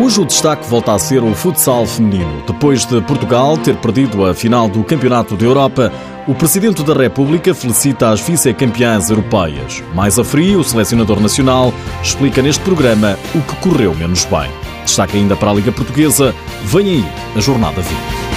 Hoje o destaque volta a ser o futsal feminino. Depois de Portugal ter perdido a final do Campeonato da Europa, o Presidente da República felicita as vice-campeãs europeias. Mais a frio, o selecionador nacional explica neste programa o que correu menos bem. Destaque ainda para a Liga Portuguesa, vem aí a Jornada 20.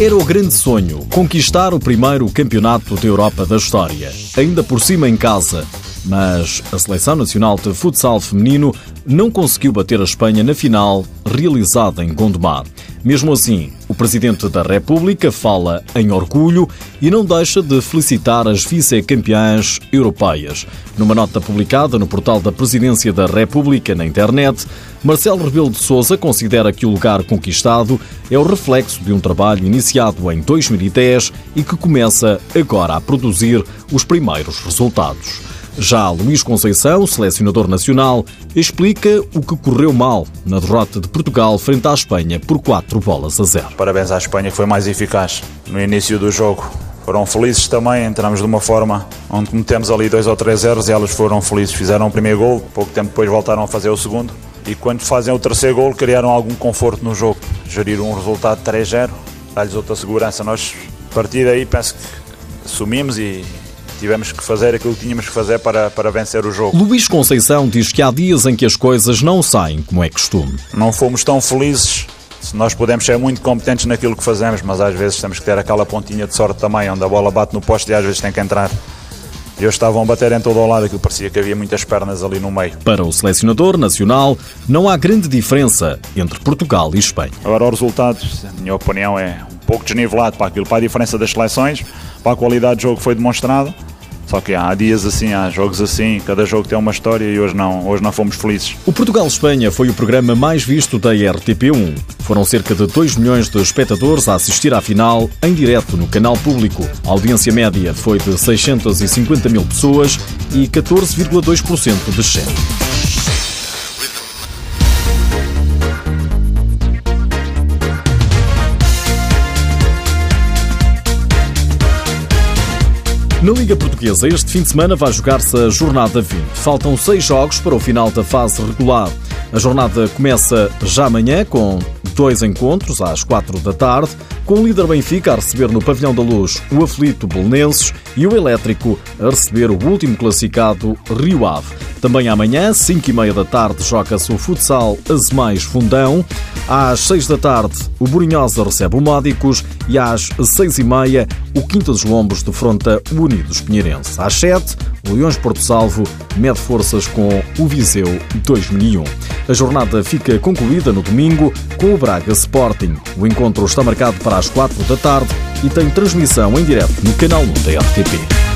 Era o grande sonho conquistar o primeiro campeonato da Europa da história, ainda por cima em casa. Mas a Seleção Nacional de Futsal Feminino não conseguiu bater a Espanha na final realizada em Gondomar. Mesmo assim, o Presidente da República fala em orgulho e não deixa de felicitar as vice-campeãs europeias. Numa nota publicada no portal da Presidência da República na internet, Marcelo Rebelo de Sousa considera que o lugar conquistado é o reflexo de um trabalho iniciado em 2010 e que começa agora a produzir os primeiros resultados. Já Luís Conceição, selecionador nacional, explica o que correu mal na derrota de Portugal frente à Espanha por 4 bolas a 0. Parabéns à Espanha, foi mais eficaz no início do jogo. Foram felizes também, entramos de uma forma onde cometemos ali dois ou três erros e elas foram felizes. Fizeram o primeiro gol, pouco tempo depois voltaram a fazer o segundo. E quando fazem o terceiro gol, criaram algum conforto no jogo. Geriram um resultado 3-0, dá-lhes outra segurança. Nós, a partir daí, penso que assumimos e tivemos que fazer aquilo que tínhamos que fazer para, para vencer o jogo. Luís Conceição diz que há dias em que as coisas não saem como é costume. Não fomos tão felizes. Nós podemos ser muito competentes naquilo que fazemos, mas às vezes temos que ter aquela pontinha de sorte também, onde a bola bate no poste e às vezes tem que entrar. E hoje estavam a bater em todo o lado, aquilo parecia que havia muitas pernas ali no meio. Para o selecionador nacional, não há grande diferença entre Portugal e Espanha. Agora, o resultado, na minha opinião, é um pouco desnivelado para aquilo, para a diferença das seleções, para a qualidade do jogo que foi demonstrada. Só que há dias assim, há jogos assim, cada jogo tem uma história e hoje não, hoje não fomos felizes. O Portugal-Espanha foi o programa mais visto da RTP1. Foram cerca de 2 milhões de espectadores a assistir à final em direto no canal público. A audiência média foi de 650 mil pessoas e 14,2% de share. Na Liga Portuguesa, este fim de semana vai jogar-se a jornada 20. Faltam seis jogos para o final da fase regular. A jornada começa já amanhã com dois encontros às quatro da tarde, com o líder Benfica a receber no Pavilhão da Luz o aflito Belenenses e o Elétrico a receber o último classificado Rio Ave. Também amanhã, 5 e meia da tarde, joga-se o futsal Azemais Fundão. Às 6 da tarde, o Borinhosa recebe o Módicos e às 6 e meia, o Quinta dos Lombos defronta o Unidos Pinheirense. Às 7, o Leões Porto Salvo mede forças com o Viseu 2001. A jornada fica concluída no domingo com o Braga Sporting. O encontro está marcado para as 4 da tarde e tem transmissão em direto no canal 1 da RTP.